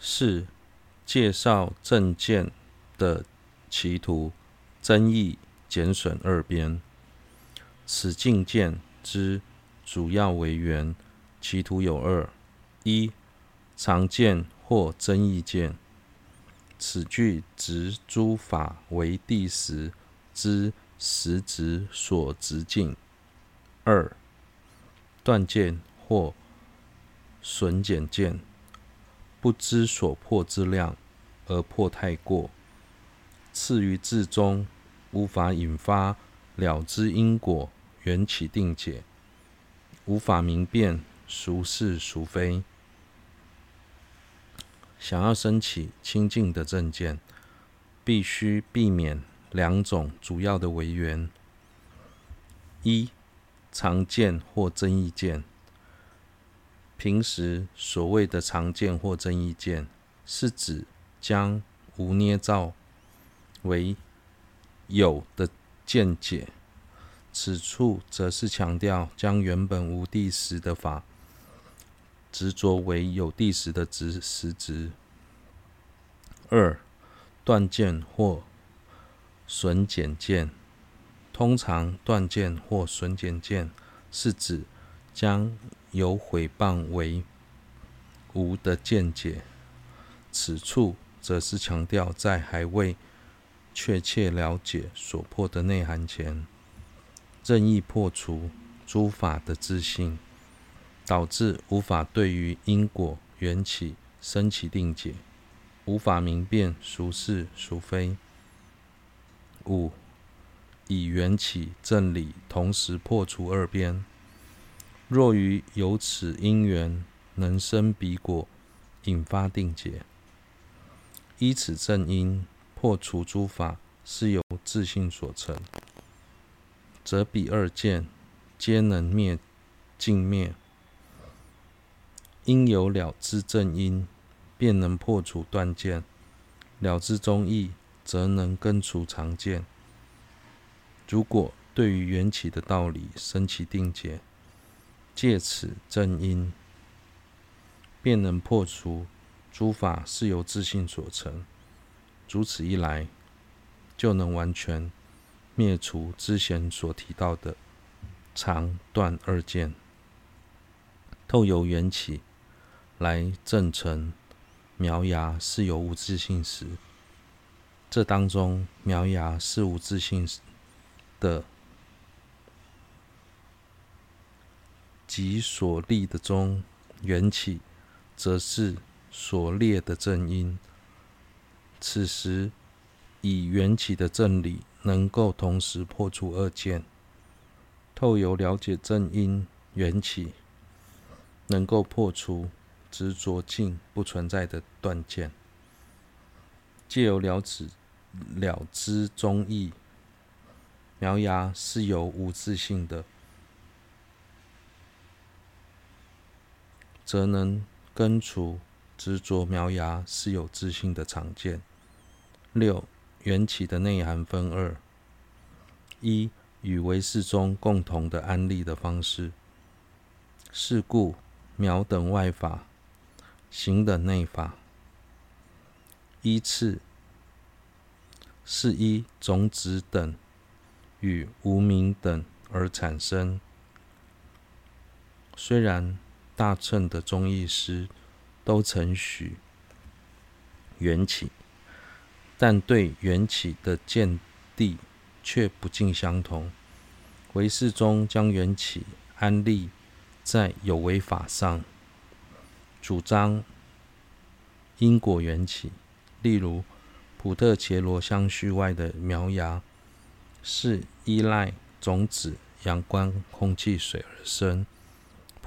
四、介绍正见的歧途，争议减损二边。此境界之主要为缘，歧途有二：一、常见或争议见。此句执诸法为第十之实执所执境。二、断见或损减见，不知所破之量而破太过，次于自中无法引发了知因果缘起定解，无法明辨孰是孰非。想要升起清净的正见，必须避免两种主要的违缘：一、常见或增益见。平时所谓的常见或增益见，是指将无捏造为有的见解。此处则是强调将原本无谛实的法，执着为有谛实的实执。二、断见或损减见。通常断见或损减见是指将有毁谤为无的见解。此处则是强调在还未确切了解所破的内涵前，任意破除诸法的自性，导致无法对于因果缘起生起定解，无法明辨孰是孰非。五、以缘起正理同时破除二边。若于有此因缘能生彼果，引发定解，依此正因破除诸法是由自性所成。则彼二见皆能灭尽灭，因有了知正因，便能破除断见；了知中义，则能根除常见。如果对于缘起的道理生起定解，借此正因，便能破除诸法是由自信所成。如此一来，就能完全。灭除之前所提到的常断二见，透由缘起来证成苗芽是由无自性时，这当中苗芽是无自信的，即所立的中缘起，则是所列的正因。此时以缘起的正理。能够同时破除二见，透由了解正因缘起，能够破除执着境不存在的断见，借由了知了知中义，苗芽是有无自性的，则能根除执着苗芽是有自信的常见。六。缘起的内涵分二：一与唯识中共同的安立的方式，是故苗等外法，行等内法。依次是依种子等与无名等而产生。虽然大乘的宗义师都曾许缘起。但对缘起的见地却不尽相同。唯识宗将缘起安立在有为法上，主张因果缘起。例如，普特伽罗相续外的苗芽是依赖种子、阳光、空气、水而生；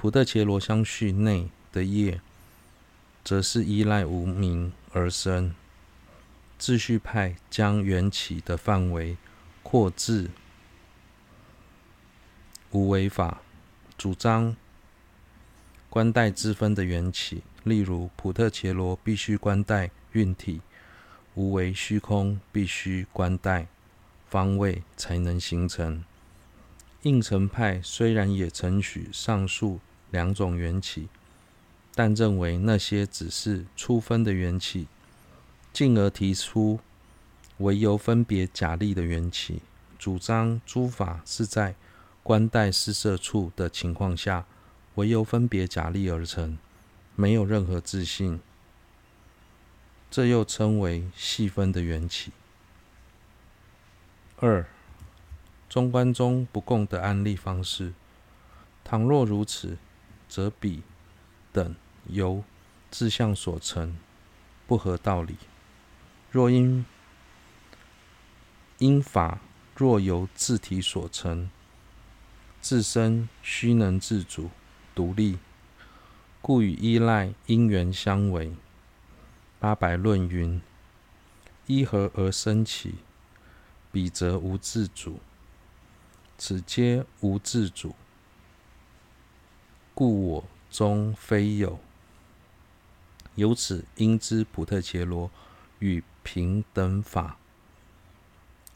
普特伽罗相续内的业，则是依赖无明而生。自续派将缘起的范围扩至无为法，主张观待之分的缘起。例如，普特伽罗必须观待蕴体，无为虚空必须观待方位才能形成。应成派虽然也承许上述两种缘起，但认为那些只是初分的缘起，进而提出唯由分别假立的缘起，主张诸法是在观待施设处的情况下，唯由分别假立而成，没有任何自性。这又称为细分的缘起。二、中观中不共的安立方式。倘若如此，则彼等由自相所成，不合道理。若因因法若由自体所成，自身须能自主独立，故与依赖因缘相违。八百论云：依何而生起？彼则无自主。此皆无自主。故我中非有，由此应知普特伽罗与平等法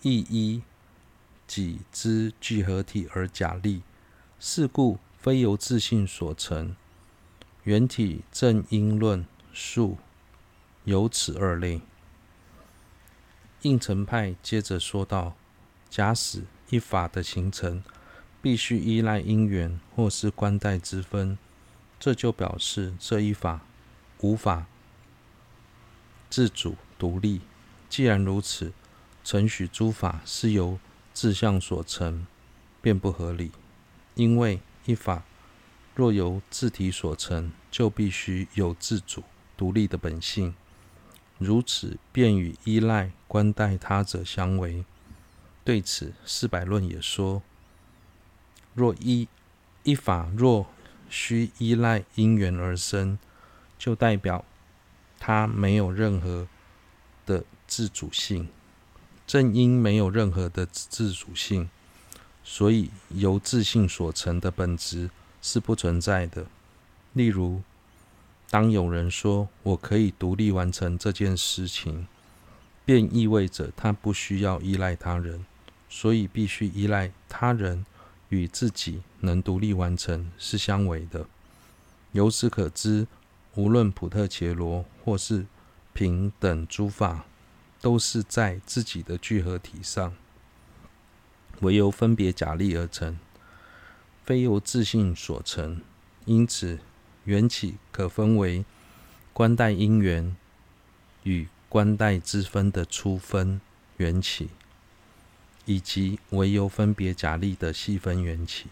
亦依己之聚合体而假立，是故非由自性所成。缘体正因论述由此二类。应成派接着说道：假使一法的形成，必须依赖因缘或是官待之分，这就表示这一法无法自主独立。既然如此，承许诸法是由自相所成，便不合理。因为一法若由自体所成，就必须有自主独立的本性，如此便与依赖观待他者相违。对此，四百论也说。若依一法若需依赖因缘而生，就代表它没有任何的自主性。正因没有任何的自主性，所以由自信所成的本质是不存在的。例如，当有人说“我可以独立完成这件事情”，便意味着他不需要依赖他人，所以必须依赖他人。与自己能独立完成是相违的。由此可知，无论普特伽罗或是平等诸法，都是在自己的聚合体上，唯由分别假立而成，非由自性所成。因此，缘起可分为观待因缘与观待之分的初分缘起。以及唯由分别假立的细分缘起。